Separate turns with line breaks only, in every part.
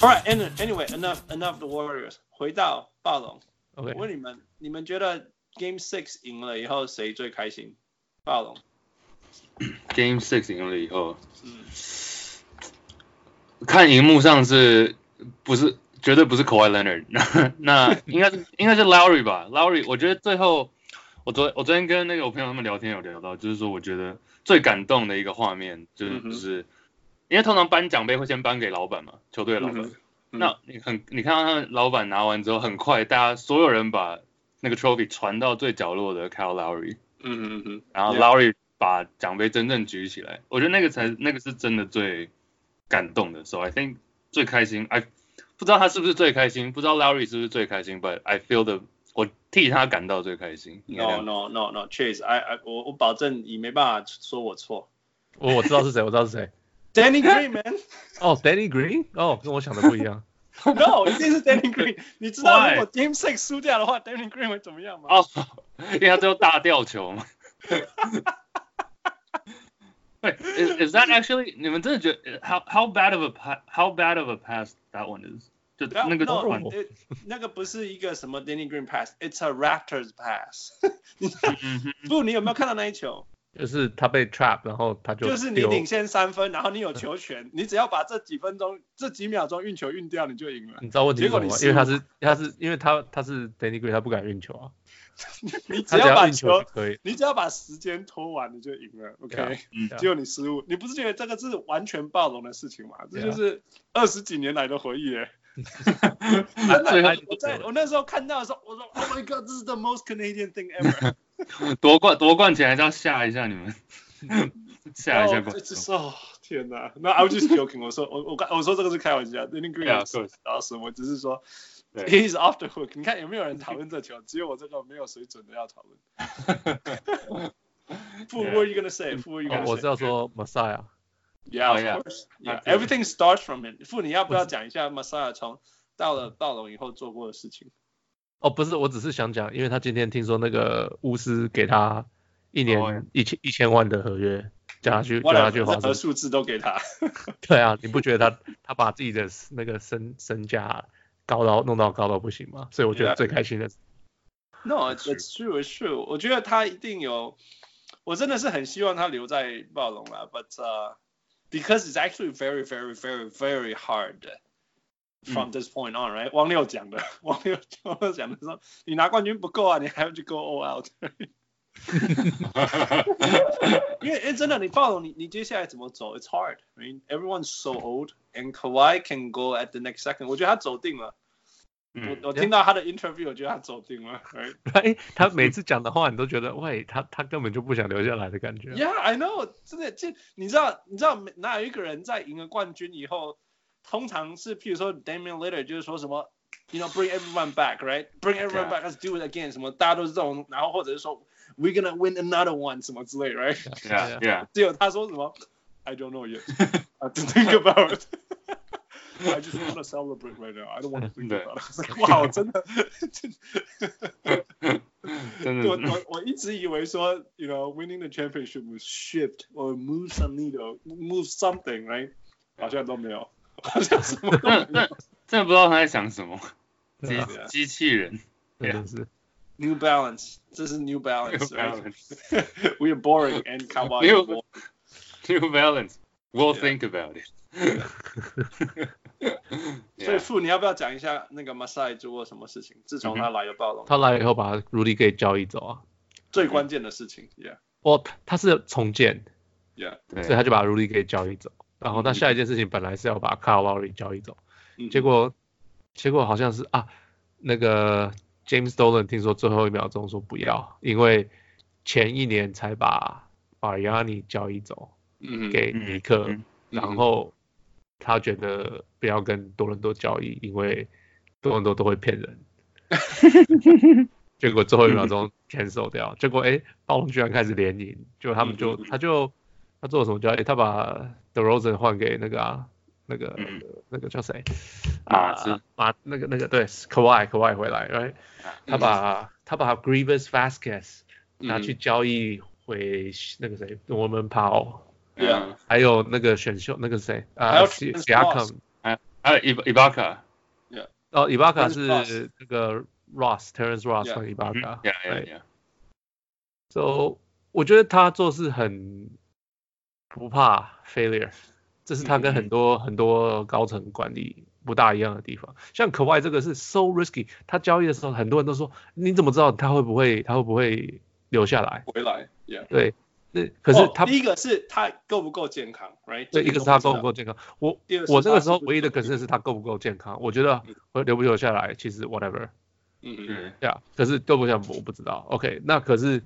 All right, anyway, enough enough the Warriors，回到暴龙。
OK，
我问你们，你们觉得 Game Six 赢了以后谁最开心？暴龙。
Game Six 赢了以后，
嗯，
看荧幕上是不是绝对不是 Kawhi Leonard？那 应该是应该是 Lowry 吧？Lowry，我觉得最后我昨我昨天跟那个我朋友他们聊天有聊到，就是说我觉得最感动的一个画面就是就是，因为通常颁奖杯会先颁给老板嘛，球队老板。嗯嗯、那你很你看到他们老板拿完之后，很快大家所有人把那个 trophy 传到最角落的 Kyle Lowry。
嗯嗯嗯。
然后 Lowry。把奖杯真正举起来，我觉得那个才那个是真的最感动的。So I think 最开心，I 不知道他是不是最开心，不知道 Lowry 是不是最开心，But I feel the 我替他感到最开心。
No no no no，Chase，I I 我我保证你没办法说我错。
我我知道是谁，我知道是谁。
Danny Green man。
哦，Danny Green，哦，跟我想的不一样。
No，一定是 Danny Green。你知道如果 Game Six 输掉的话，Danny Green 会怎么样吗？
哦，oh, 因为他最后大吊球嘛。对，is is that actually？你们真的觉得 how how bad of a pass how bad of a pass that one is？就那个
no, it, 那个不是一个什么 Danny Green pass，it's a Raptors pass 不，你有没有看到那一球？
就是他被 trap，然后他就
就是你领先三分，然后你有球权，你只要把这几分钟、这几秒钟运球运掉，你就赢了。
你知道问题是什么吗？因为他是他是因为他他是 Danny Green，他不敢运球啊。
你只要把球，你只要把时间拖完，你就赢了。OK，只有你失误，你不是觉得这个是完全暴龙的事情吗？这就是二十几年来的回忆耶。我在我那时候看到的时候，我说 Oh my God，这是 the most Canadian thing ever。
夺冠夺冠前还是要吓一下你们，吓一下冠。
哦，天哪！那 I was just joking，我说我我我说这个是开玩笑，Danny Green 是老师，我只是说。He's off the hook。你看有没有人讨论这球？只有我这个没有水准的要讨论。Fu, what are you gonna say? You gonna say?
我是要说 Masai。
Yeah, of course. Yeah, everything starts from him. Fu，你要不要讲一下 Messiah 从到了暴龙以后做过的事情？
哦，不是，我只是想讲，因为他今天听说那个巫师给他一年一千一千万的合约，叫他去叫他去
任何数字都给他。
对啊，你不觉得他他把自己的那个身身价？高到弄到高到不行吗，所以我觉得最开心的是。
No，it's true, it's true。我觉得他一定有，我真的是很希望他留在暴龙啦。But、uh, because it's actually very, very, very, very hard from this point on, right？、嗯、王六讲的，王六王六讲的说，你拿冠军不够啊，你还要去 go all out。因为哎，真的，你暴龙，你你接下来怎么走？It's hard. I mean, everyone's so old, and Kawhi can go at the next second. 我觉得他走定了。我我听到他的 interview，我觉得他走定了。
哎，他每次讲的话，你都觉得喂，他他根本就不想留下来的感觉。
Yeah, I know. 真的，这你知道，你知道哪有一个人在赢了冠军以后，通常是譬如说 Damian Lillard 就是说什么，you know, bring everyone back, right? Bring everyone back, let's do it again. 什么大家都是这种，然后或者是说 we're gonna win another one 什么之类，right?
Yeah, yeah.
只有他说什么，I don't know yet. I have to think about it. I just want to celebrate right now. I don't want to think about it. 哇，真的，真的，我我我一直以为说，you know, winning the championship will shift or move some needle, move something, right? 好像都没有， 好像什么都没有。
真的不知道他在想什么。机机器人，
真的是。
New Balance，这是 New Balance。We are boring and cowboy.
New Balance. We'll think about it.
所以傅，你要不要讲一下那个 Masai 做过什么事情？自从他来了暴龙，
他来了以后把 Rudy 给交易走啊。
最关键的事情，Yeah。
哦，他是重建
，Yeah，
所以他就把 Rudy 给交易走。然后那下一件事情本来是要把 Kyle Lowry 交易走，结果结果好像是啊，那个 James Dolan 听说最后一秒钟说不要，因为前一年才把 Bargnani 交易走，给尼克，然后。他觉得不要跟多伦多交易，因为多伦多都会骗人。结果最后一秒钟 cancel 掉，结果哎，暴龙居然开始连赢，就他们就他就他做了什么交易？他把 DeRozan 换给那个啊，那个那个叫谁？啊，马那个那个对，Kawhi Kawhi 回来，right？他把他把 Grievous Vasquez 拿去交易回那个谁，Norman Powell。
对啊，
还有那个选秀，那个谁啊，Siakam，
还有伊伊巴卡。
哦，伊巴卡是那个 Ross，Terrence Ross 和伊巴卡。
Yeah, yeah.
So 我觉得他做事很不怕 failure，这是他跟很多、嗯、很多高层管理不大一样的地方。像 Kawhi 这个是 so risky，他交易的时候很多人都说，你怎么知道他会不会他会不会留下来？
回来，yeah.
对。那可是他、
哦、第一个是他够不够健康，right？
对，一个是他够不够健康。我我这个时候唯一的可是是他够不够健康。我觉得我留不留下来，其实 whatever。
嗯嗯。
对啊，可是够不够我不知道。OK，那可是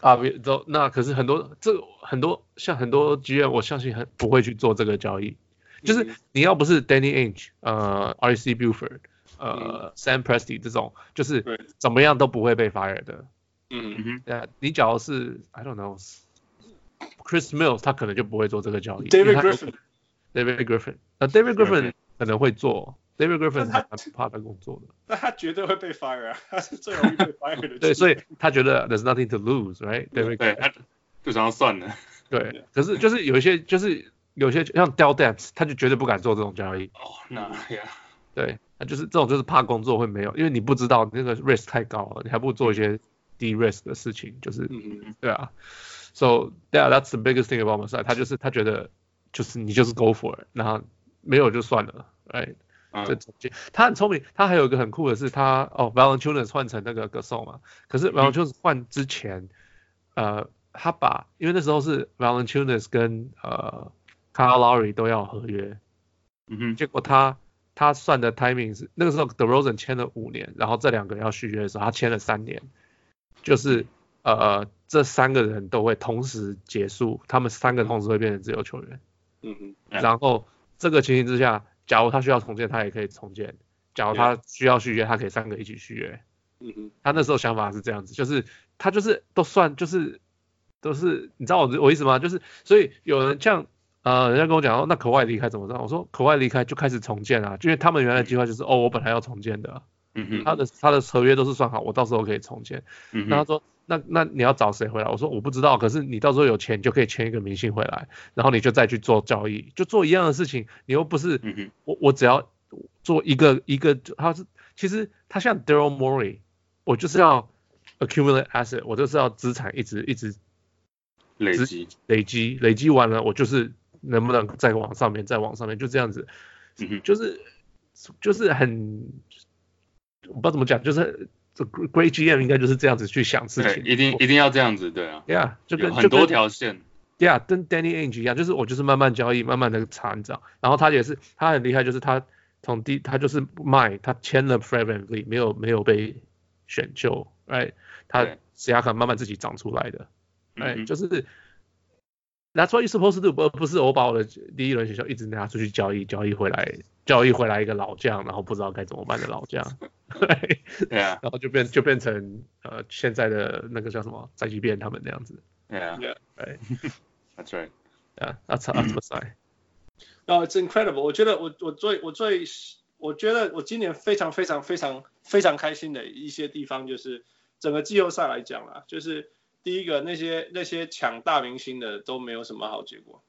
啊，都那可是很多这很多像很多 GM，我相信很不会去做这个交易。就是你要不是 Danny Ainge，呃，RC Buford，呃、嗯、，Sam Presti 这种，就是怎么样都不会被 fire 的。
嗯哼，
对啊，你假如是 I don't know，Chris Mills 他可能就不会做这个交易。
David Griffin，David
Griffin，那 David Griffin 可能会做，David Griffin 他不怕他工作的。
那他绝对会被 fire 啊，他 是最容易被 fire 的。
对，所以他觉得 there's nothing to lose，right？David，
对，他就想要算了。
对，可是就是有一些就是有些像 Dell Demps，他就绝对不敢做这种交易。
哦，那呀，
对，他就是这种就是怕工作会没有，因为你不知道那个 risk 太高了，你还不如做一些。低 risk 的事情就是，嗯、对啊，so yeah，that's the biggest thing about Masai，他就是他觉得就是你就是 go for it，然后没有就算了，right？这、嗯、他很聪明，他还有一个很酷的是他哦 v a l e n t i n e s 换成那个 Gasol 嘛，可是 v a l e n t i n e s 换之前，嗯、呃，他把因为那时候是 v a l e n t i n e s 跟呃 Lowry 都要合约，
嗯哼，
结果他他算的 timing 是那个时候 d e r o z e n 签了五年，然后这两个人要续约的时候，他签了三年。就是呃，这三个人都会同时结束，他们三个同时会变成自由球员。
嗯嗯。
然后这个情形之下，假如他需要重建，他也可以重建；假如他需要续约，他可以三个一起续约。
嗯哼。
他那时候想法是这样子，就是他就是都算就是都是，你知道我我意思吗？就是所以有人像呃，人家跟我讲说，那可外离开怎么着？我说可外离开就开始重建啊，因为他们原来计划就是哦，我本来要重建的。
嗯哼，
他的他的合约都是算好，我到时候可以重建。嗯，那他说，那那你要找谁回来？我说我不知道，可是你到时候有钱就可以签一个明星回来，然后你就再去做交易，就做一样的事情。你又不是，嗯，我我只要做一个一个，他是其实他像 Daryl Morey，我就是要 accumulate asset，我就是要资产一直一直
累积
累积累积完了，我就是能不能再往上面再往上面，就这样子，嗯，就是就是很。我不知道怎么讲，就是这 Great GM 应该就是这样子去想事情，
一定一定要这样子，对啊
，Yeah，就跟
很多条线
，Yeah，跟 Danny Ainge 一样，就是我就是慢慢交易，慢慢的查找，然后他也是，他很厉害，就是他从第他就是卖，他签了 Fred VanVleet，没有没有被选秀，Right，他 Siakam 慢慢自己长出来的，Right，、嗯、就是 That's what you supposed to do，不不是我把我的第一轮选秀一直拿出去交易，交易回来。交易回来一个老将，然后不知道该怎么办的老将，
对，对啊，
然后就变就变成呃现在的那个叫什么赛季变他们那样子，
对啊，
对
，That's right，
啊，That's that's Masai。
哦，It's incredible！我觉得我我最我最我觉得我今年非常非常非常非常开心的一些地方，就是整个季后赛来讲啦，就是第一个那些那些抢大明星的都没有什么好结果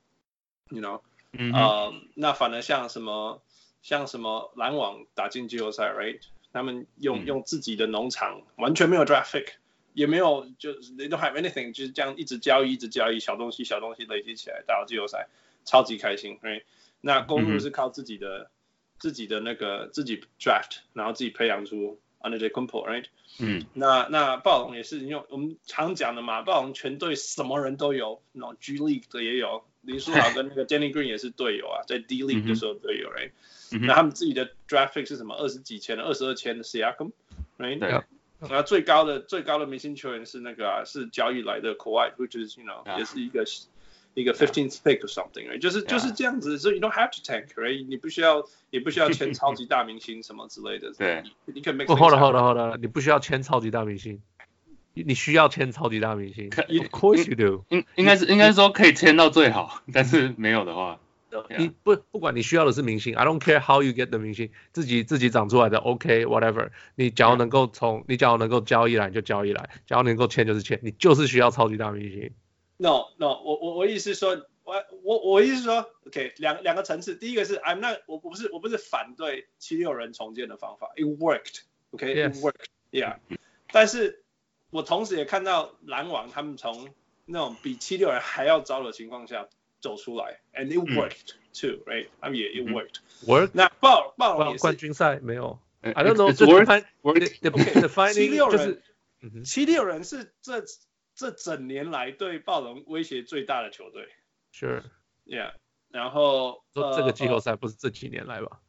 ，You know，
嗯、
呃，那反而像什么。像什么篮网打进季后赛，right？他们用、嗯、用自己的农场，完全没有 draft pick，也没有就 they don't have anything，就是这样一直交易，一直交易，小东西小东西累积起来打到季后赛，超级开心，right？那公路是靠自己的、嗯、自己的那个自己 draft，然后自己培养出 Antetokounmpo，right？
嗯，
那那暴龙也是，因为我们常讲的嘛，暴龙全队什么人都有，那种 G League 的也有，林书豪跟那个 Danny Green 也是队友啊，在 D League 的时候队友，right？那他们自己的 draft pick 是什么？二十几千的，二十二千的 Siakam，right？
对。
然后最高的最高的明星球员是那个啊，是交易来的 Kawhi，which is you know. 也是一个一个 fifteenth pick or something，right？就是.就是这样子，所以 you don't have to tank，right？你不需要也不需要签超级大明星什么之类的。
对。
你可以 make。
不，hold on，hold on，hold on，你不需要签超级大明星，你需要签超级大明星。Of course you do。
应应该是应该说可以签到最好，但是没有的话。
你不不管你需要的是明星，I don't care how you get the 明星，自己自己长出来的，OK whatever。你只要能够从你只要能够交易来你就交易来，只要能够签就是签，你就是需要超级大明星。
No no，我我我意思说，我我我意思说，OK，两两个层次，第一个是 I'm not，我我不是我不是反对七六人重建的方法，It worked，OK，It worked，Yeah，但是我同时也看到篮网他们从那种比七六人还要糟的情况下走出来，and it worked too，right？他们也 it worked，work。那暴暴龙也是
冠军赛没有，I don't know，这 define，define，
七六人，七六人是这这整年来对暴龙威胁最大的球队。
Sure，Yeah，
然后
说这个季后赛不是这几年来吧？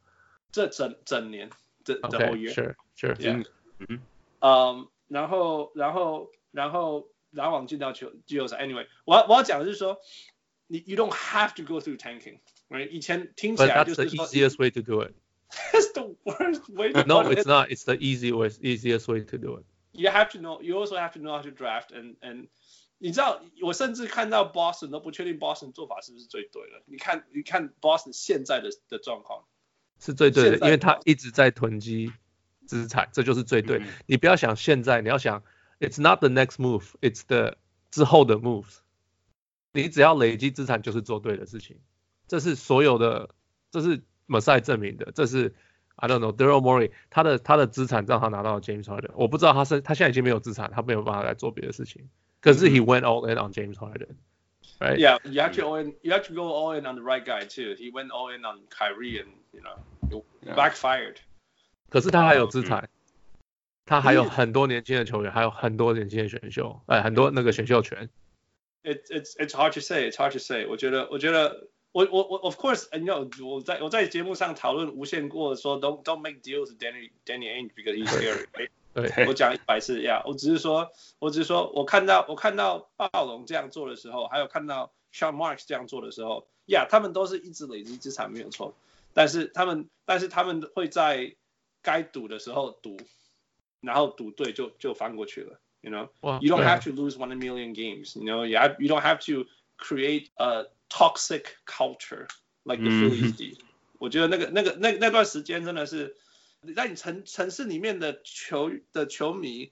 这整整年，这 the whole
year，Sure，Sure，
嗯，嗯，然后然后然后篮网进到球季后赛，Anyway，我要我要讲的是说，你 You don't have to go through tanking，right？以前听起来就是
the easiest way to do it。
That's the worst way.
No, it's not. It's the easy way, easiest way to do it.
You have to know. You also have to know how to draft and and 你知道，我甚至看到 Boston 都不确定 Boston 做法是不是最对的。你看，你看 Boston 现在的的状况
是最对的，因为他一直在囤积资产，这就是最对。嗯、你不要想现在，你要想 It's not the next move, it's the 之后的 moves。你只要累积资产就是做对的事情，这是所有的，这是 Masai 证明的，这是 I don't know Daryl Morey 他的他的资产让他拿到了 James Harden，我不知道他是他现在已经没有资产，他没有办法来做别的事情。可是 he went all in on James Harden, right?
Yeah, you have to all in. You have to go all in on the right guy too. He went all in on Kyrie, and you know, backfired.
可是他还有资产，他还有很多年轻的球员，还有很多年轻的选秀，哎，很多那个选秀权。
It's it's it's hard to say. It's hard to say. 我觉得，我觉得， 我我我，of course, you know，我在我在节目上讨论无限过说，don't don't make deals with Danny Danny Ainge because he's scary. 我讲一百次呀，yeah, 我只是说，我只是说，我看到我看到暴龙这样做的时候，还有看到 Sean Marks 这样做的时候，呀、yeah,，他们都是一直累积资产没有错，但是他们但是他们会在该赌的时候赌，然后赌对就就翻过去了，you know，you don't have to lose one million games，you know，you you don't have to create a toxic culture like the Phillies did，我觉得那个那个那那段时间真的是。你在你城城市里面的球的球迷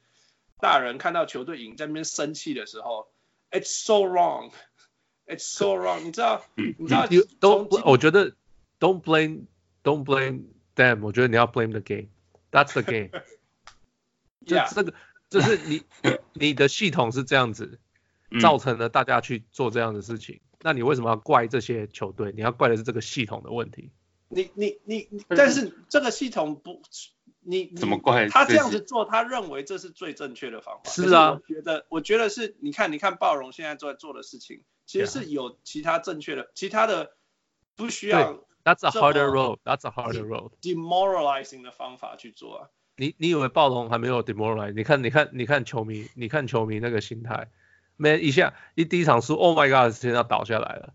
大人看到球队赢在那边生气的时候，It's so wrong, It's so wrong。你知道，你知道
都我觉得 Don't blame Don't blame them。我觉得你要 blame the game。That's the game。就这个就是你你的系统是这样子造成了大家去做这样的事情，那你为什么要怪这些球队？你要怪的是这个系统的问题。
你你你你，但是这个系统不，你
怎么怪
他这样子做？他认为这是最正确的方法。
是啊，
我觉得我觉得是，你看你看暴龙现在在做的事情，其实是有其他正确的，其他的不需要。
That's a harder road. That's a harder road.
Demoralizing 的方法去做啊。
你你以为暴龙还没有 demoralize？你看你看你看球迷，你看球迷那个心态，没一下一第一场输，Oh my God，现在要倒下来了。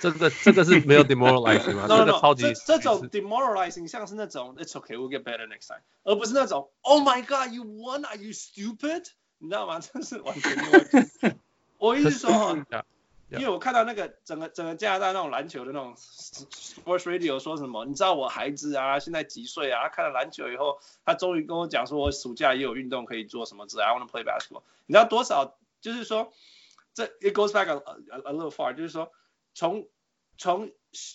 这个这个是没有 demoralizing
吗
这个超级
这这种 demoralizing 像是那种 It's okay, we'll get better next time，而不是那种 Oh my God, you won? Are you stupid？你知道吗？这是完全另外。我意思说哈，因为我看到那个整个整个加拿大那种篮球的那种 sports radio 说什么，你知道我孩子啊现在几岁啊？他看了篮球以后，他终于跟我讲说，我暑假也有运动可以做什么之类。I want to play basketball。你知道多少？就是说，这 it goes back a, a, a little far，就是说。从从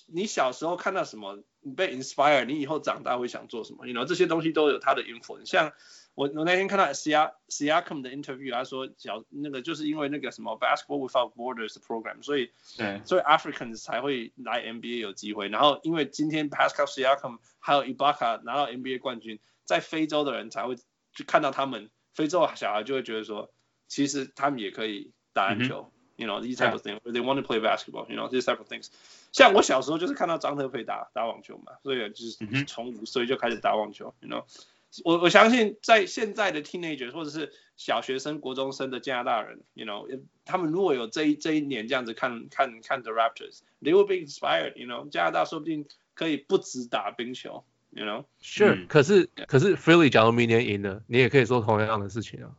你小时候看到什么，你被 inspire，你以后长大会想做什么？You know 这些东西都有它的 influence。像我我那天看到 Sia Siakam 的 interview，他说小那个就是因为那个什么 Basketball Without Borders 的 program，所以对，所以 Africans 才会来 NBA 有机会。然后因为今天 Pascal Siakam 还有 Ibaka 拿到 NBA 冠军，在非洲的人才会去看到他们，非洲小孩就会觉得说， 其实他们也可以打篮球。嗯 You know these type of things. They want to play basketball. You know these type of things. 像我小时候就是看到张特培打打网球嘛，所以就是从五岁就开始打网球。You know，我我相信在现在的 teenagers 或者是小学生、国中生的加拿大人，You know，他们如果有这一这一年这样子看看看 The Raptors，they will be inspired. You know，加拿大说不定可以不止打冰球。You know，Sure、
嗯。可是可是 Philly 假如明年赢了，你也可以说同样的事情啊。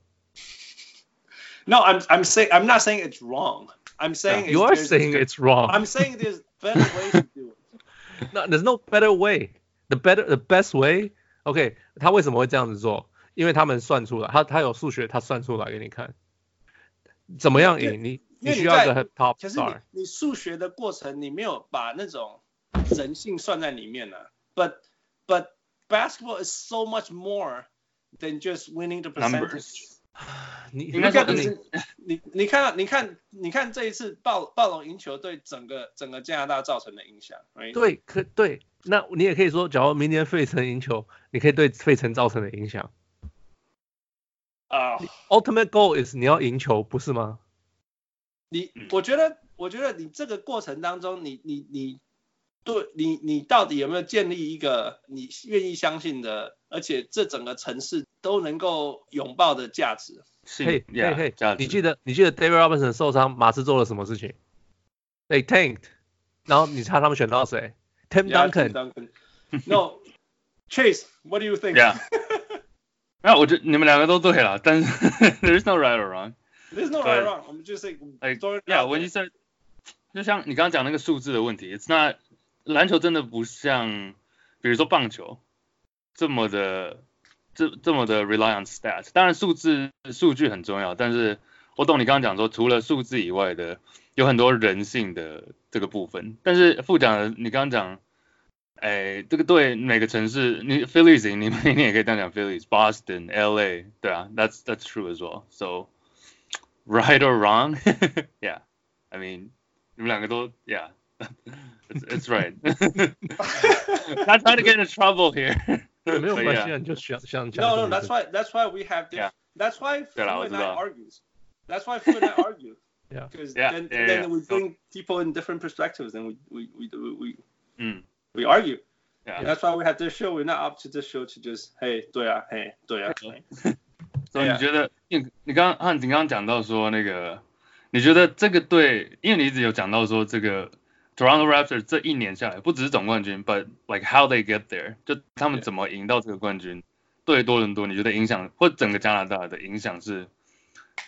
No, I'm I'm saying I'm not saying it's wrong. I'm saying
you are saying it's wrong.
I'm saying there's better ways to do it.
No, there's no better way. The better, the best way. OK，他为什么会这样子做？因为他们算出来，他他有数学，他算出来给你看，怎么样赢？你 你需要一个 top
可是你你数学的过程，你没有把那种人性算在里面呢、啊。But but basketball is so much more than just winning the percentage。
你应该说你
你你看你看你看这一次暴暴龙赢球对整个整个加拿大造成的影响，right?
对，可对，那你也可以说，假如明年费城赢球，你可以对费城造成的影响。
啊、
uh,，Ultimate goal is 你要赢球，不是吗？
你我觉得我觉得你这个过程当中，你你你对你你到底有没有建立一个你愿意相信的，而且这整个城市都能够拥抱的价值？
嘿嘿嘿，你记得你记得 David Robinson 受伤，马刺做了什么事情？They tanked，然后你猜他们选到谁？Tim Duncan。
Yeah, Duncan. No，Chase，What do you think？
那我觉得你们两个都对了，但是 There's no right or wrong。
There's no right or wrong。我们就是
like，Yeah，when you said，就像你刚刚讲那个数字的问题，It's not，篮球真的不像，比如说棒球这么的。这这么的 rely on stats，当然数字数据很重要，但是我懂你刚刚讲说，除了数字以外的，有很多人性的这个部分。但是副讲，你刚刚讲，哎，这个对每个城市，你 Phillies，你们你也可以这样讲 Phillies，Boston、LA，对啊，that's that's true as well。So right or wrong，yeah，I mean，你们两个都 Yeah it's right。Not trying to get into trouble here。
没有关系，你就想想讲。
No, no, that's why, that's why we have this. That's why Fu and I argues. That's why Fu and I argue.
Yeah.
Because then, then we bring people in different perspectives, and we, we, we, we, we, we argue. Yeah. That's why we have this show. We're not up to this show to just, hey, 对啊，嘿，对啊。
所以你觉得，你你刚刚你刚刚讲到说那个，你觉得这个对，因为你一直有讲到说这个。 Toronto Raptors 这一年下来，不只是总冠军，but like how they get there，就他们怎么赢到这个冠军，对多伦多，你觉得影响或整个加拿大的影响是，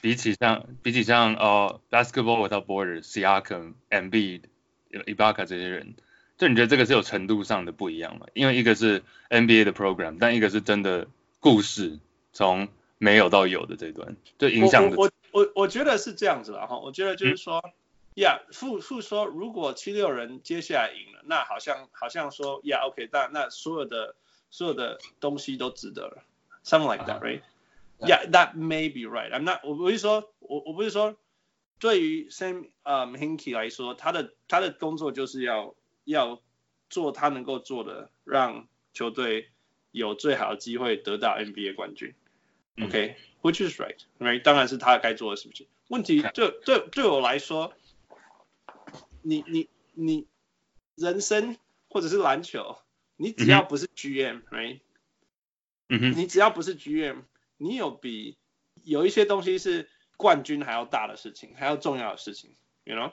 比起像比起像呃、uh, Basketball Without Borders、Siakam、Embiid、Ibaka 这些人，就你觉得这个是有程度上的不一样吗？因为一个是 NBA 的 program，但一个是真的故事，从没有到有的这段，就影响的。
我我我我觉得是这样子的哈，我觉得就是说。嗯呀，傅傅说，如果七六人接下来赢了，那好像好像说，呀，OK，那那所有的所有的东西都值得了，something like that, right? Yeah, that may be right. I'm not，我不是说，我我不是说，对于 Sam 呃 Hinkie 来说，他的他的工作就是要要做他能够做的，让球队有最好的机会得到 NBA 冠军。OK，which is right, right？当然是他该做的事情。问题对对对我来说。你你你人生或者是篮球，你只要不是 GM，right？
嗯哼，
你只要不是 GM，你有比有一些东西是冠军还要大的事情，还要重要的事情，you know？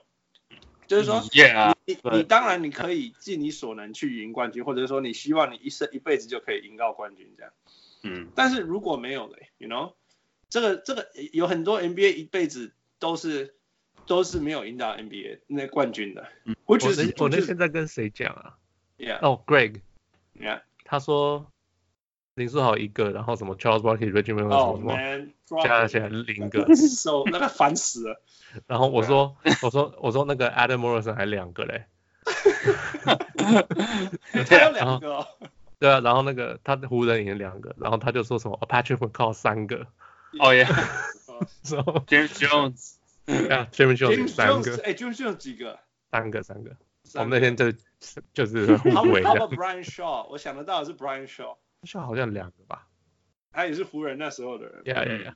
就是说
，yeah，
你你你当然你可以尽你所能去赢冠军，或者说你希望你一生一辈子就可以赢到冠军这样。
嗯，
但是如果没有的，you know？这个这个有很多 NBA 一辈子都是。都是没有赢到 NBA 那冠军的。
嗯，我那我那现在跟谁讲啊
？Yeah，
哦
，Greg，Yeah，
他说林书豪一个，然后什么 Charles Barkley，Reggie Miller 什么什么，加起来零个，
手那个烦死了。
然后我说 我说我说那个 Adam Morrison 还两个嘞。
他有两个。
对啊，然后那个他湖人赢了两个，然后他就说什么 Patrick McCaw 三个。
哦耶。
So
James Jones。
啊，James Jones 三个，
哎，James Jones 几个？
三个，三个。我们那天就就是互
为。About Brian Shaw？我想得到的是 Brian Shaw。
Shaw 好像两个吧。
他也是湖人那时候的人。
Yeah, yeah, yeah.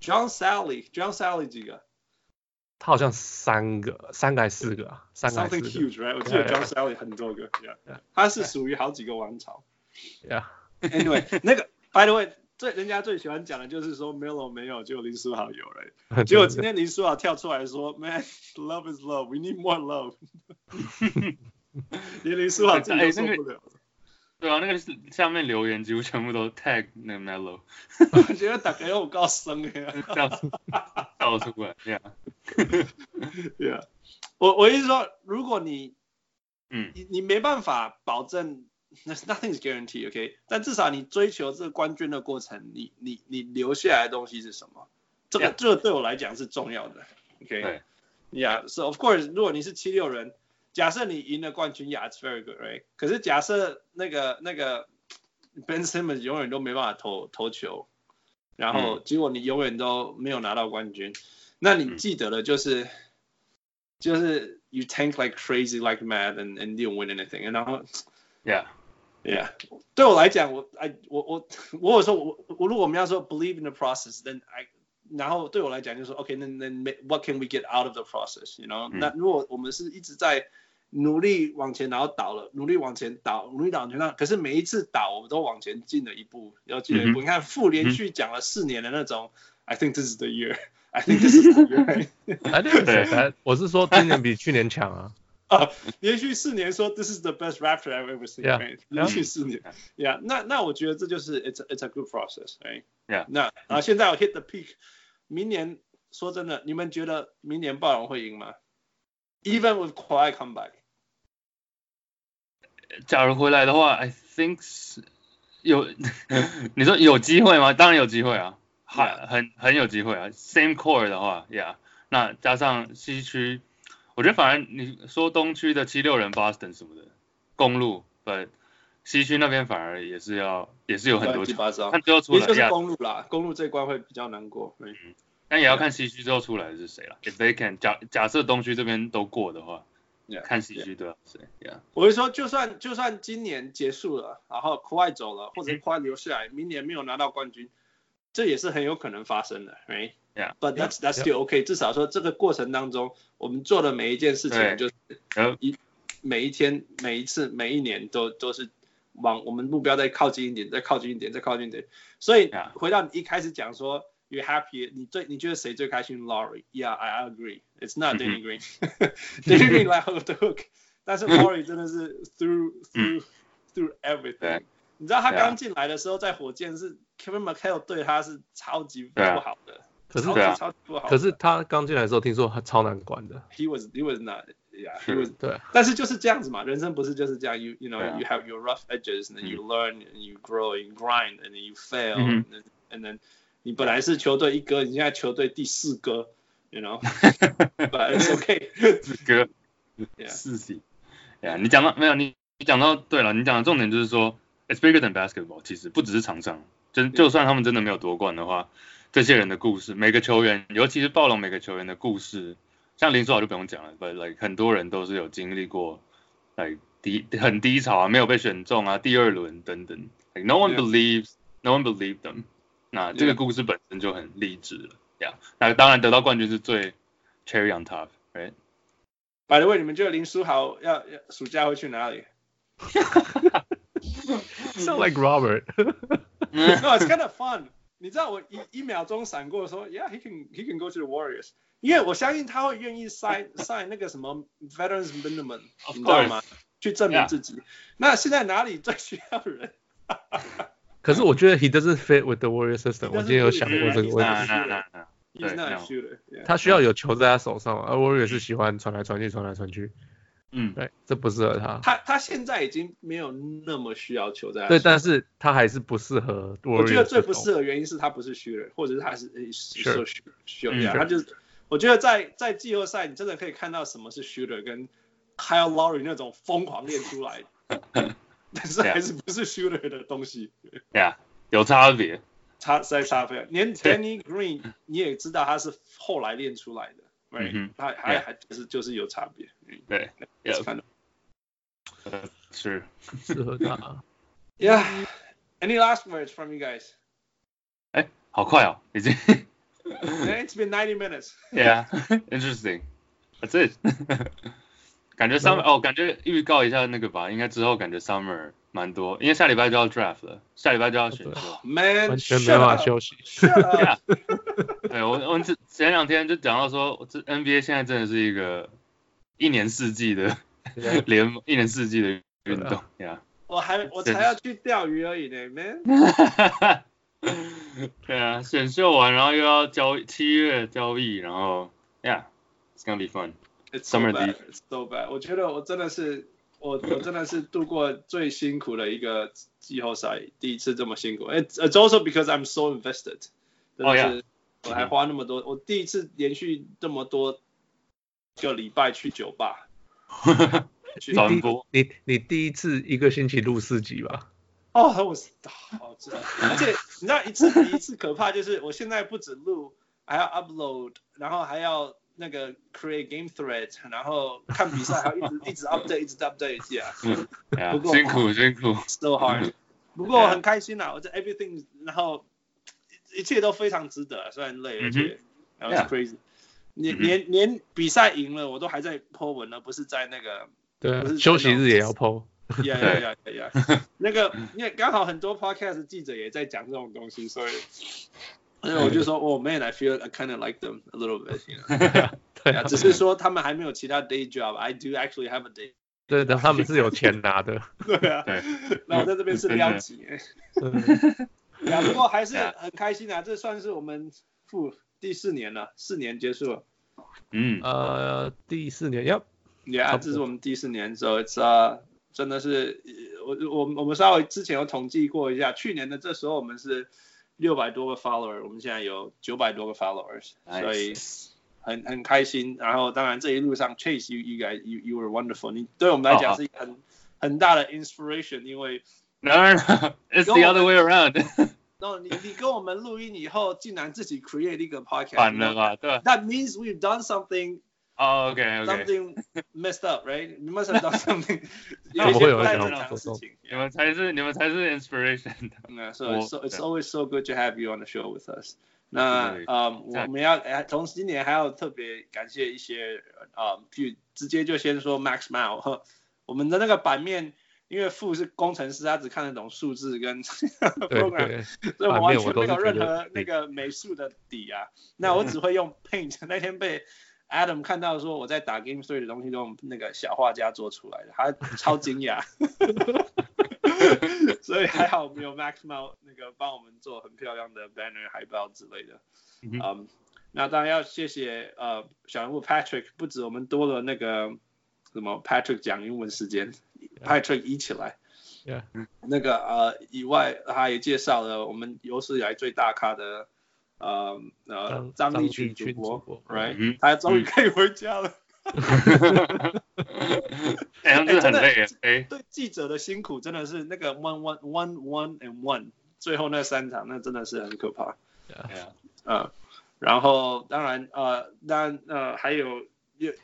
John Salley，John Salley 几个？
他好像三个，三个还是四个啊？三个还是四个。
Something huge, right？我记得 John Salley 很多个。Yeah，他是属于好几个王朝。
Yeah。
Anyway，那个，By the way。最人家最喜欢讲的就是说 Melo 没有，就林书豪有了。结果今天林书豪跳出来说，Man，love is love，we need more love。连林书豪自己都受不了。
对啊，那个下面留言几乎全部都 tag 那个 Melo。
我觉得大家有够生的呀。
笑死，笑出来，Yeah。
Yeah。我我意思说，如果你，
嗯，
你你没办法保证。There's nothing is guaranteed, OK？但至少你追求这个冠军的过程，你你你留下来的东西是什么？这个 Yeah. 这个对我来讲是重要的，OK？ Yeah，so of course，如果你是七六人，假设你赢了冠军，Yeah，it's very good，right？可是假设那个那个 Ben Simmons 永远都没办法投投球，然后结果你永远都没有拿到冠军，那你记得的就是、嗯、就是 you tank like crazy like mad and and didn't win anything，然后
Yeah。
Yeah，对我来讲，我哎，我我我有说，我我如果我们要说 believe in the process，then I，然后对我来讲就是说，OK，那那 what can we get out of the process？You know？、嗯、那如果我们是一直在努力往前，然后倒了，努力往前倒，努力往前倒，可是每一次倒，我们都往前进了一步，要进了一步。嗯、你看，复连续讲了四年的那种、嗯、，I think this is the year，I think this is the year。
哎，对，我是说今年比去年强啊。
啊，连续四年说 This is the best Raptor I've ever seen，、right? 连续四年，Yeah，那那我觉得这就是 It's a, It's a good process，right？Yeah，那啊现在我 hit the peak，明年说真的，你们觉得明年暴龙会赢吗？Even with Kawhi comeback，
假如回来的话，I think 有，你说有机会吗？当然有机会啊，很 Yeah. 很很有机会啊。Same core 的话，Yeah，那加上西区。 我觉得反而你说东区的七六人 Boston 什么的公路，对，西区那边反而也是要也是有很多球，看最后出来，
就是公路啦，公路这一关会比较难过。嗯，
但也要看西区最后出来的是谁了。If they can 假假设东区这边都过的话，看西区对谁？Yeah，
我是说就算就算今年结束了，然后 Kawhi 走了，或者 Kawhi 留下来，明年没有拿到冠军，这也是很有可能发生的
，Right？Yeah,
but that's that's still okay. 至少说这个过程当中，我们做的每一件事情，就是一每一天、每一次、每一年都都是往我们目标再靠近一点，再靠近一点，再靠近一点。所以回到你一开始讲说，you happy？你最你觉得谁最开心？Laurie？Yeah, I agree. It's not Danny Green. Danny Green let off the hook. 但是 Laurie 真的是 through through through everything。你知道他刚进来的时候，在火箭是 Kevin McHale 对他是超级不好的。
可是啊，可是他刚进来的时候，听说他超难管的。
He was, he was not, yeah, he was. 对。但是就是这样子嘛，人生不是就是这样，you you know you have your rough edges, and then you learn, and you grow, and grind, and then you fail, and then and then 你本来是球队一哥，你现在球队第四哥，you know, but it's okay.
四哥，四喜。Yeah，你讲到没有？你你讲到对了，你讲的重点就是说，it's bigger than basketball。其实不只是场上，就就算他们真的没有夺冠的话。这些人的故事，每个球员，尤其是暴龙每个球员的故事，像林书豪就不用讲了，but like 很多人都是有经历过，like 低很低潮啊，没有被选中啊，第二轮等等，like no one believes, no one believed them。那这个故事本身就很励志了，yeah。那当然得到冠军是最 cherry on top，right？By
the way，你们觉得林书豪要要暑假会去哪里
？Sound like Robert。
No, it's kind of fun. 你知道我一一秒钟闪过说，Yeah, he can he can go to the Warriors，因为我相信他会愿意 sign sign 那个什么 Veterans Minimum，你知道吗？去证明自己。那现在哪里最需要人？
可是我觉得 he doesn't fit with the Warrior system。我今天有想过
这个问题。
他需要有球在他手上，而 Warrior 是喜欢传来传去，传来传去。
嗯，
对，这不适合他。
他他现在已经没有那么需要球在。
对，但是他还是不适合。
我觉得最不适合原因是他不是 shooter，或者是他是 shooter，他就是，我觉得在在季后赛你真的可以看到什么是 shooter，跟 Kyle Lowry 那种疯狂练出来，但是还是不是 shooter 的东西。
对啊，有差别，
差在差别。连 Danny Green 你也知道他是后来练出来的。嗯，他还还就是就是有差别，
对，也看到，是
适合他。
Yeah，any last words from you guys？
哎，好快哦，已经。
It's been ninety minutes.
Yeah，interesting. That's it. 感觉 summer 哦，感觉预告一下那个吧，应该之后感觉 summer 蛮多，因为下礼拜就要 draft 了，下礼拜就要选秀
完全没办法休息。
对，我我这前两天就讲到说，这 NBA 现在真的是一个一年四季的 联盟，一年四季的运动呀。
我还我才要去钓鱼而已呢，Man。
对啊，选秀完然后又要交七月交易，然后，Yeah，it's gonna be fun。
It's so bad. It's so bad. 我觉得我真的是我我真的是度过最辛苦的一个季后赛，第一次这么辛苦。It's also because I'm so invested。
哦呀。
我还花那么多，我第一次连续这么多个礼拜去酒吧。
传播。
你你第一次一个星期录四集吧？
哦，我好知道。而且你知道一次比一次可怕，就是我现在不止录，还要 upload，然后还要那个 create game thread，然后看比赛还要一直一直 update，一直 update 一下。
不过辛苦辛苦
，so hard。不过我很开心啊，我这 everything，然后一切都非常值得，虽然累，而且 was crazy。连连连比赛赢了，我都还在 po 文呢，不是在那个。
对，休息日也要 po。
呀呀呀呀！那个，因为刚好很多 podcast 记者也在讲这种东西，所以，所以我就说，哦，man，I feel I kind of like them a little bit。对啊，只是说他们还没有其他 day job。I do actually have a day。
对的，他们是有钱拿的。
对啊。那我在这边是撩级。呀，不过还是很开心啊！这算是我们复第四年了，四年结束了。
嗯。
呃，第四年要。
Yeah，这是我们第四年，so it's 啊，真的是，我我我们稍微之前有统计过一下，去年的这时候我们是六百多个 follower，我们现在有九百多个 followers，所以很很开心。然后当然这一路上 Chase you you guys you you were wonderful，你对我们来讲是一个很很大的 inspiration，因为
no it's the other way
around。no 你你跟我们录音以后，竟然自己 create 一个 podcast，
反了吧？对，
That means we've done something。
哦，
OK，OK。Something messed up, right? You must have done something.
有一些不太
正常的事情。
你们才是，你们才是 inspiration。
那 so it's always so good to have you on the show with us. 那呃，我们要从今年还要特别感谢一些呃，就直接就先说 Max Mao。我们的那个版面，因为傅是工程师，他只看得懂数字跟 program，所以我完全没有任何那个美术的底啊。那我只会用 Paint。那天被 Adam 看到说我在打 Game Three 的东西都用那个小画家做出来的，他超惊讶，所以还好没有 Max Mao 那个帮我们做很漂亮的 banner 海报之类的。嗯、um,，那当然要谢谢呃小人物 Patrick，不止我们多了那个什么 Patrick 讲英文时间，Patrick 一起来
，yeah.
那个呃以外他也介绍了我们有史以来最大咖的。呃呃，张立群主播，right，他终于可以回家了。
哎，真的很累
哎。对记者的辛苦真的是那个 one one one one and one，最后那三场那真的是很可怕。
Yeah，
呃，然后当然呃，当然呃还有。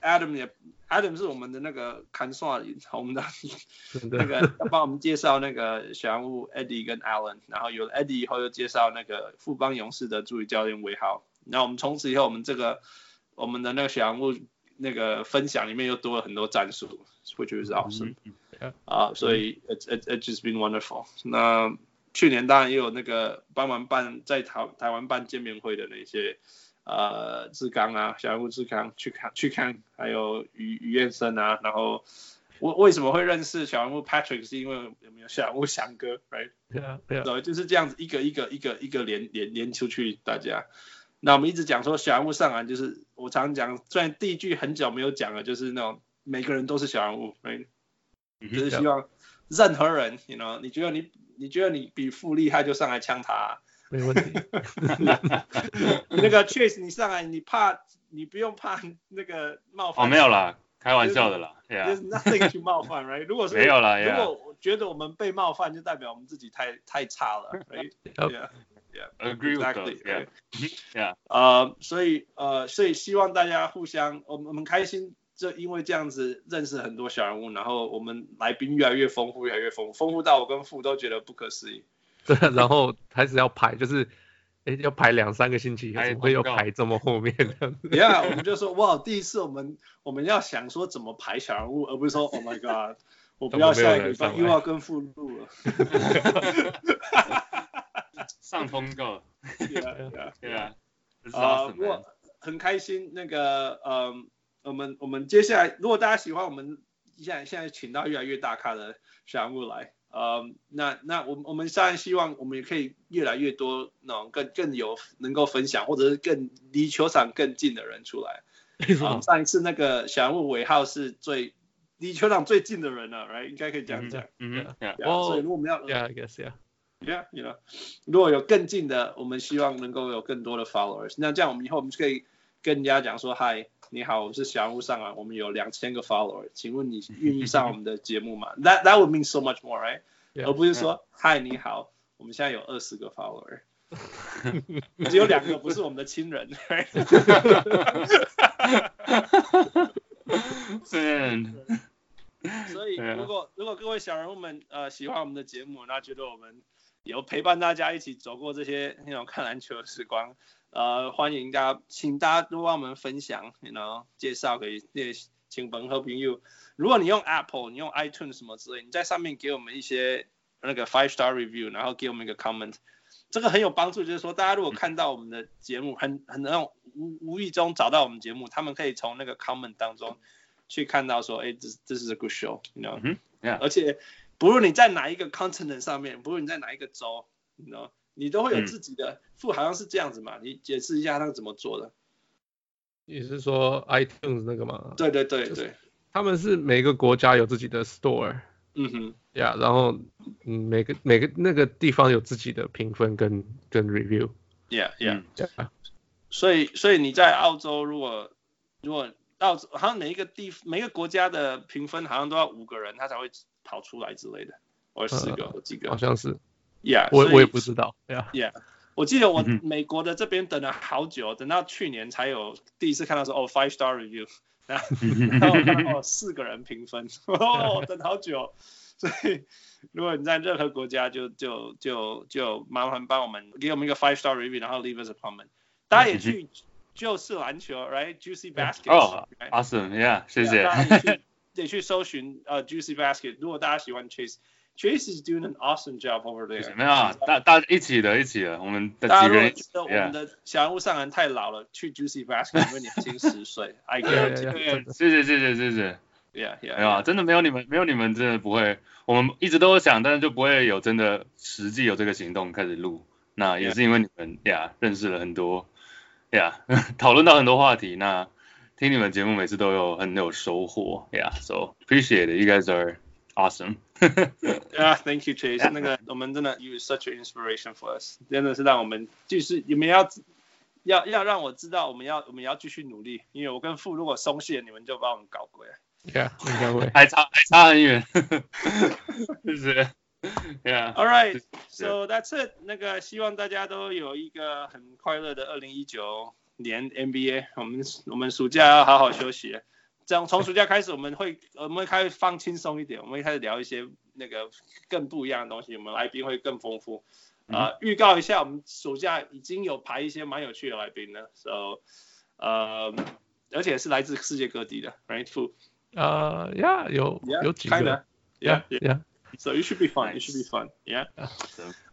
Adam 也，Adam 是我们的那个看帅，我们的 那个要帮我们介绍那个小人物 Eddie 跟 Allen，然后有了 Eddie 以后又介绍那个富邦勇士的助理教练韦豪，那我们从此以后我们这个我们的那个小人物那个分享里面又多了很多战术，which is awesome，啊，所以 it it it just been wonderful。那去年当然也有那个帮忙办在台台湾办见面会的那些。呃，志刚啊，小人物志刚去看去看，还有于于彦生啊，然后我为什么会认识小人物 Patrick，是因为有没有小人物翔哥，right？
对啊，对啊，
就是这样子一个一个一个一个连连连出去，大家。那我们一直讲说小人物上篮，就是我常讲，虽然第一句很久没有讲了，就是那种每个人都是小人物，right？就是希望任何人，you know，你觉得你你觉得你比富厉害，就上来枪他啊。
没问题。
那个确实，你上来你怕，你不用怕那个冒犯。
哦，没有啦，开玩笑的啦。
There's nothing to 冒犯，right？如果是
没有啦，
如果我觉得我们被冒犯，就代表我们自己太太差了，
right？Yeah，yeah，agree with that，yeah，yeah。
呃，所以呃，所以希望大家互相，我们我们开心，就因为这样子认识很多小人物，然后我们来宾越来越丰富，越来越丰富，丰富到我跟富都觉得不可思议。
对，然后开始要排，就是，哎，要排两三个星期，还会要排这么后面这样子。
Yeah，我们就说，哇，第一次我们我们要想说怎么排小人物，而不是说，Oh my God，我不要下一个礼拜又要跟附录了。
上通告。
对 啊，对啊。
啊，
不过很开心，那个，嗯，我们我们接下来，如果大家喜欢我们现在现在请到越来越大咖的小人物来。呃，那那我我们当然希望我们也可以越来越多那种更更有能够分享，或者是更离球场更近的人出来。啊，上一次那个小人物尾号是最离球场最近的人了，right？应该可以这样讲。
嗯嗯。
所以如果我们要
，Yeah, I guess, yeah.
Yeah, you know，如果有更近的，我们希望能够有更多的 followers。那这样我们以后我们就可以跟人家讲说，Hi。你好，我是小人物上啊，我们有两千个 follower，请问你愿意上我们的节目吗？That that would mean so much more, right？、Yeah. 而不是说嗨，你好，我们现在有二十个 follower，只有两个不是我们的亲人。所以如果如果各位小人物们呃喜欢我们的节目，那觉得我们有陪伴大家一起走过这些那种看篮球的时光，呃，欢迎大家，请大家多帮我们分享，然后介绍给那些亲朋好朋友。如果你用 Apple，你用 iTunes 什么之类，你在上面给我们一些那个 five star review，然后给我们一个 comment，这个很有帮助。就是说，大家如果看到我们的节目，很很那种无无意中找到我们节目，他们可以从那个 comment 当中去看到说，哎，这这是 a good show，you know？嗯，yeah. 而且。不论你在哪一个 continent 上面，不论你在哪一个州，你知道，你都会有自己的副，好像是这样子嘛？你解释一下那个怎么做的？
你是说 iTunes 那个吗？
对对对对，
他们是每个国家有自己的 store，
嗯哼，
呀，然后嗯，每个每个那个地方有自己的评分跟跟 review，yeah
yeah yeah，所以所以你在澳洲，如果如果澳洲好像每一个地每一个国家的评分好像都要五个人，他才会。跑出来之类的，我四个，我几个，
好像是
，Yeah，
我我也不知道
，Yeah，我记得我美国的这边等了好久，等到去年才有第一次看到说哦 five star review，然后然后四个人评分，哦，等好久，所以如果你在任何国家就就就就麻烦帮我们给我们一个 five star review，然后 leave us a comment，大家也去就是篮球，right，juicy basket，
哦，awesome，Yeah，谢谢。
得 去搜寻呃、uh, Juicy Basket，如果大家喜欢 Chase，Chase is doing an awesome job over there。
没有啊，大大家一起的，一起的，我们的几个人。
我们的小人物上篮太老了，去 Juicy Basket 因为年轻十岁。I guarantee。
谢谢谢谢谢谢。
Yeah yeah。
没有啊，真的没有你们，没有你们真的不会。我们一直都有想，但是就不会有真的实际有这个行动开始录。那也是因为你们呀认识了很多呀，讨论到很多话题那。听你们节目每次都有很有收获，Yeah，so appreciate it. You guys are awesome.
Yeah, thank you, Chase. 那个我们真的 you such an inspiration for us. 真的是让我们就是你们要要要让我知道我们要我们要继续努力，因为我跟傅如果松懈，你们就把我们搞鬼。
Yeah，应该会
还差还差很远，是 不是？Yeah.
All right, so that's it. 那个希望大家都有一个很快乐的二零一九。年 NBA，我们我们暑假要好好休息。这样从暑假开始，我们会我们会开始放轻松一点，我们会开始聊一些那个更不一样的东西。我们来宾会更丰富。啊、呃，预告一下，我们暑假已经有排一些蛮有趣的来宾了。So，呃，而且是来自世界各地的，right？
呃、uh,，Yeah，有、yeah, 有几个
Yeah，Yeah。So you should be fun. You should be fun. Yeah.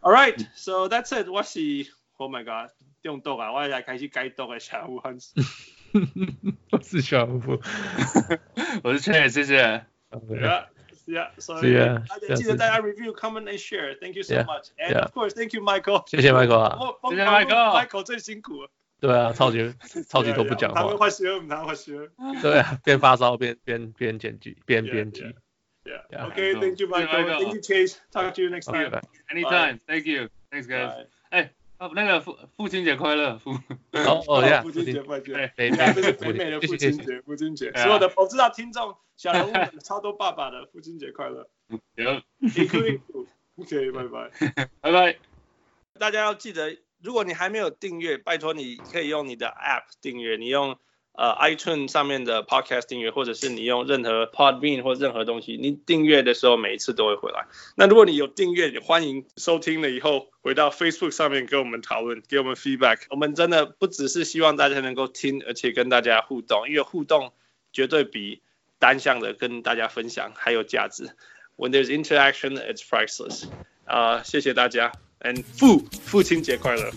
All right. So that's it. 我是，Oh my God。用读啊！我来开始解读的小人物汉 斯。
我是小人物，
我是圈野，谢谢。
Yeah, yeah, sorry. Yeah. 记得大家 review, comment and share. Thank you so much. And of course, thank you, Michael.
谢谢 Michael 啊。
谢谢
Michael。Michael 最辛苦了。
对啊，超级超级都不讲话。
他会坏学，他会学。
对啊，边发烧边边边剪辑边编辑。
Yeah. Okay, thank you, Michael. Thank you, Chase. Talk to you next time.
Anytime. Thank you. Thanks, guys. 哎。 哦，那个父父亲节快乐，父
哦哦呀，
父亲节快乐，
对，
北美是北美的父亲节，父亲节，所有的我知道听众小人物 超多爸爸的父亲节快乐，
有
，OK，拜拜，
拜拜，
大家要记得，如果你还没有订阅，拜托你可以用你的 App 订阅，你用。呃，iTunes 上面的 Podcast 订阅，或者是你用任何 Podbean 或任何东西，你订阅的时候每一次都会回来。那如果你有订阅，欢迎收听了以后回到 Facebook 上面跟我们讨论，给我们 feedback。我们真的不只是希望大家能够听，而且跟大家互动，因为互动绝对比单向的跟大家分享还有价值。When there's interaction, it's priceless。啊，谢谢大家，and 父父亲节快乐。